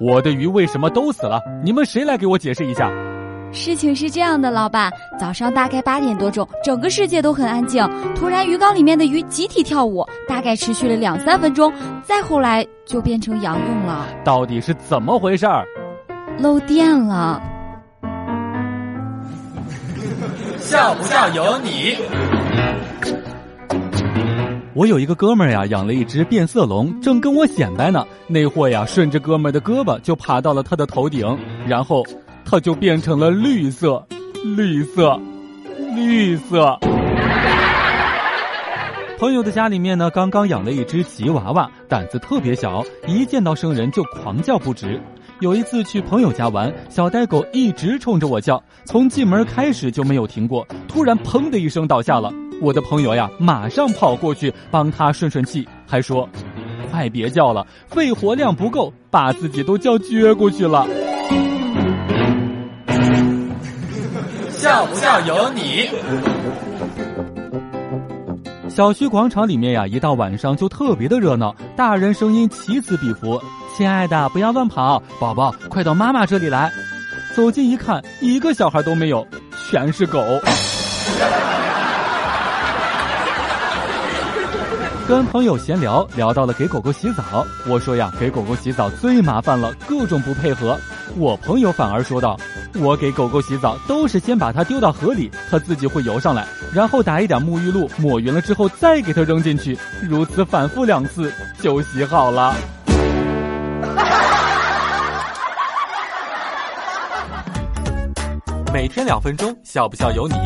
我的鱼为什么都死了？你们谁来给我解释一下？事情是这样的，老板，早上大概八点多钟，整个世界都很安静，突然鱼缸里面的鱼集体跳舞，大概持续了两三分钟，再后来就变成仰泳了。到底是怎么回事儿？漏电了。笑不笑由你。我有一个哥们儿呀，养了一只变色龙，正跟我显摆呢。那货呀，顺着哥们儿的胳膊就爬到了他的头顶，然后他就变成了绿色，绿色，绿色。朋友的家里面呢，刚刚养了一只吉娃娃，胆子特别小，一见到生人就狂叫不止。有一次去朋友家玩，小呆狗一直冲着我叫，从进门开始就没有停过。突然，砰的一声倒下了。我的朋友呀，马上跑过去帮他顺顺气，还说：“快别叫了，肺活量不够，把自己都叫撅过去了。”笑不笑由你。小区广场里面呀，一到晚上就特别的热闹，大人声音起此彼伏。亲爱的，不要乱跑，宝宝，快到妈妈这里来。走近一看，一个小孩都没有，全是狗。跟朋友闲聊，聊到了给狗狗洗澡。我说呀，给狗狗洗澡最麻烦了，各种不配合。我朋友反而说道：“我给狗狗洗澡都是先把它丢到河里，它自己会游上来，然后打一点沐浴露抹匀了之后再给它扔进去，如此反复两次就洗好了。”每天两分钟，笑不笑由你。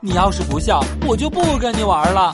你要是不笑，我就不跟你玩了。